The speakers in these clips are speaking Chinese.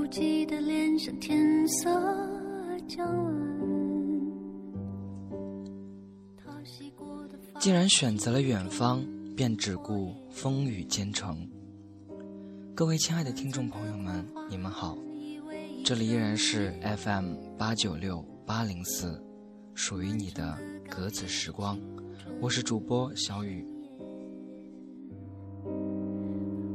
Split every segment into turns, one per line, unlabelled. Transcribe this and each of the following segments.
不记得脸上天色将晚。
既然选择了远方，便只顾风雨兼程。各位亲爱的听众朋友们，你们好，这里依然是 FM 八九六八零四，属于你的格子时光，我是主播小雨。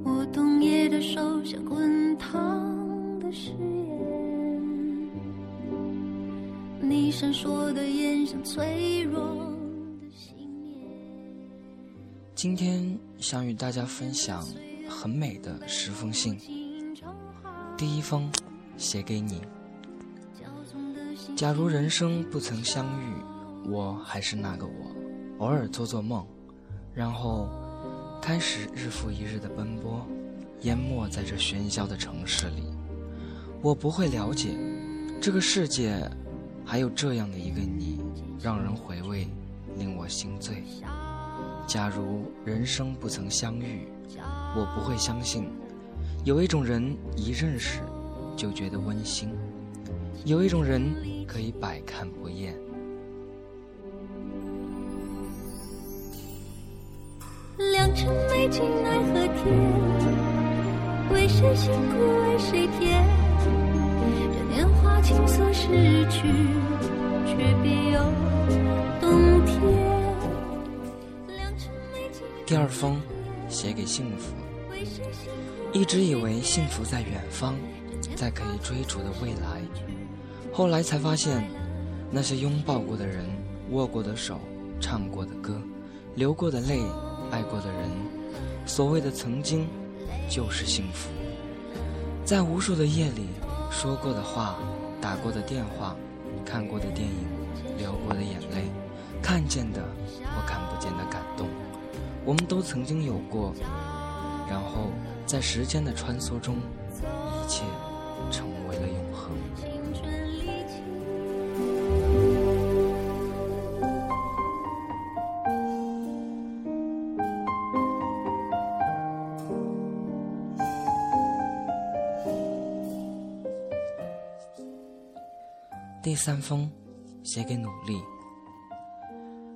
我冬夜的手像滚烫的誓言，你闪烁的眼像脆弱的信念。
今天想与大家分享很美的十封信。第一封，写给你。假如人生不曾相遇，我还是那个我，偶尔做做梦，然后开始日复一日的奔波，淹没在这喧嚣的城市里。我不会了解，这个世界还有这样的一个你，让人回味，令我心醉。假如人生不曾相遇，我不会相信，有一种人一认识就觉得温馨，有一种人可以百看不厌。
良辰美景奈何天，为谁辛苦为谁甜？这年华青涩逝去，却别有洞天。
第二封，写给幸福。一直以为幸福在远方，在可以追逐的未来，后来才发现，那些拥抱过的人、握过的手、唱过的歌、流过的泪、爱过的人，所谓的曾经，就是幸福。在无数的夜里，说过的话、打过的电话、看过的电影、流过的眼泪、看见的或看不见的感动，我们都曾经有过。然后，在时间的穿梭中，一切成为了永恒。第三封，写给努力。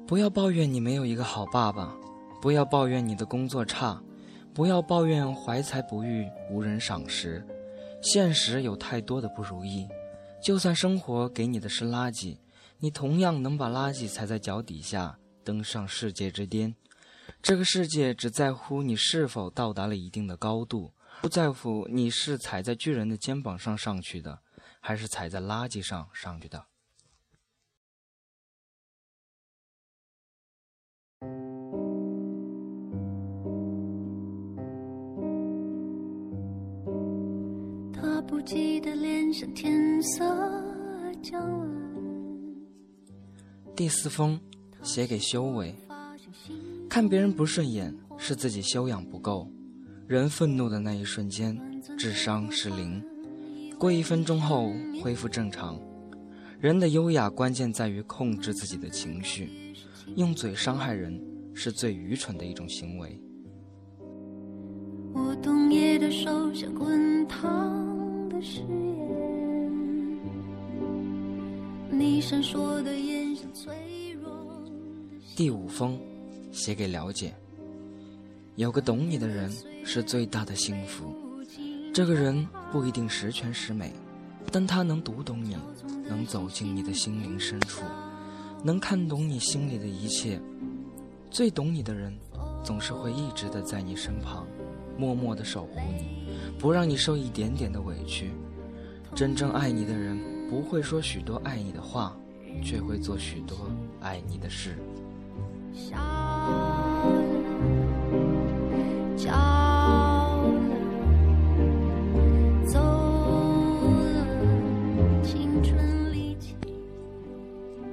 不要抱怨你没有一个好爸爸，不要抱怨你的工作差，不要抱怨怀才不遇无人赏识。现实有太多的不如意，就算生活给你的是垃圾，你同样能把垃圾踩在脚底下，登上世界之巅。这个世界只在乎你是否到达了一定的高度，不在乎你是踩在巨人的肩膀上上去的。还是踩在垃圾上上去的。
他不记得脸上天色将晚。
第四封，写给修为。看别人不顺眼，是自己修养不够。人愤怒的那一瞬间，智商是零。过一分钟后恢复正常。人的优雅关键在于控制自己的情绪，用嘴伤害人是最愚蠢的一种行为。
我冬夜的手像滚烫的誓言，你闪烁的眼像脆弱的
第五封，写给了解。有个懂你的人是最大的幸福。这个人不一定十全十美，但他能读懂你，能走进你的心灵深处，能看懂你心里的一切。最懂你的人，总是会一直的在你身旁，默默的守护你，不让你受一点点的委屈。真正爱你的人，不会说许多爱你的话，却会做许多爱你的事。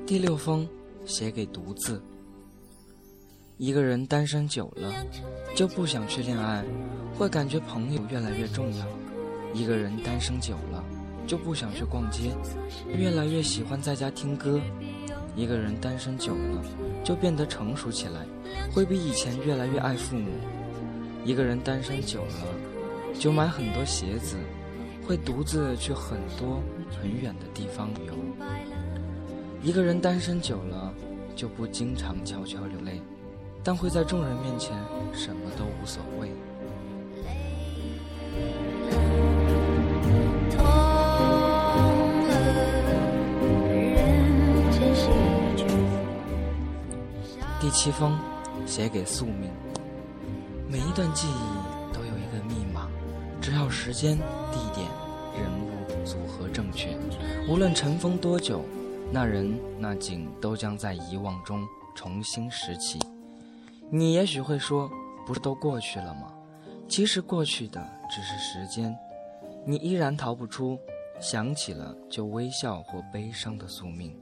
第六封，写给独自。一个人单身久了，就不想去恋爱，会感觉朋友越来越重要。一个人单身久了，就不想去逛街，越来越喜欢在家听歌。一个人单身久了，就变得成熟起来，会比以前越来越爱父母。一个人单身久了，就买很多鞋子，会独自去很多很远的地方旅游。一个人单身久了，就不经常悄悄流泪，但会在众人面前什么都无所谓。第七封，写给宿命。每一段记忆都有一个密码，只要时间、地点、人物组合正确，无论尘封多久，那人那景都将在遗忘中重新拾起。你也许会说，不是都过去了吗？其实过去的只是时间，你依然逃不出想起了就微笑或悲伤的宿命。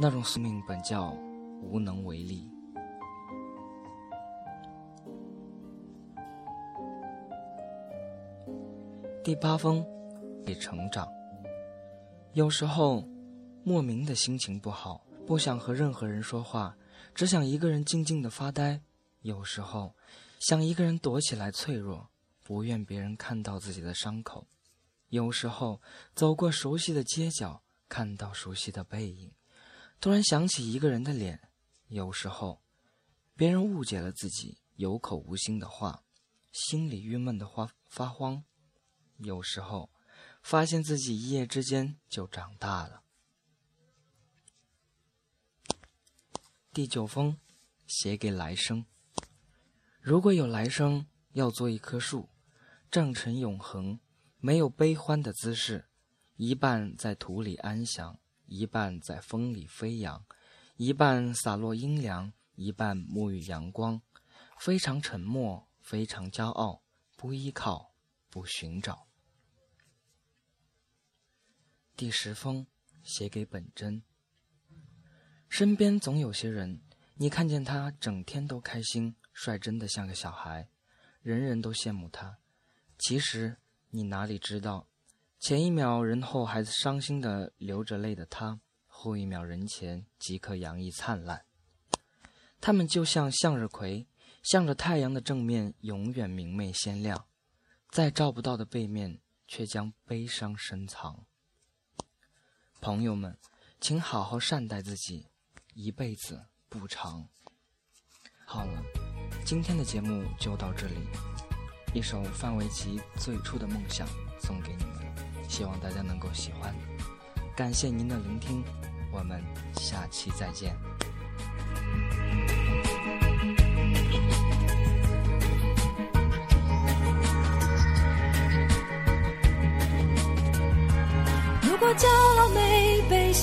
那种宿命本叫无能为力。第八封，给成长。有时候，莫名的心情不好，不想和任何人说话，只想一个人静静的发呆。有时候，想一个人躲起来脆弱，不愿别人看到自己的伤口。有时候，走过熟悉的街角，看到熟悉的背影，突然想起一个人的脸。有时候，别人误解了自己有口无心的话，心里郁闷的发发慌。有时候，发现自己一夜之间就长大了。第九封，写给来生。如果有来生，要做一棵树，正成永恒，没有悲欢的姿势，一半在土里安详，一半在风里飞扬，一半洒落阴凉，一半沐浴阳光，非常沉默，非常骄傲，不依靠，不寻找。第十封，写给本真。身边总有些人，你看见他整天都开心，率真的像个小孩，人人都羡慕他。其实你哪里知道，前一秒人后还伤心的流着泪的他，后一秒人前即刻洋溢灿烂。他们就像向日葵，向着太阳的正面永远明媚鲜亮，在照不到的背面却将悲伤深藏。朋友们，请好好善待自己，一辈子不长。好了，今天的节目就到这里。一首范玮琪最初的梦想送给你们，希望大家能够喜欢。感谢您的聆听，我们下期再见。
如果骄傲没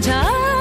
骄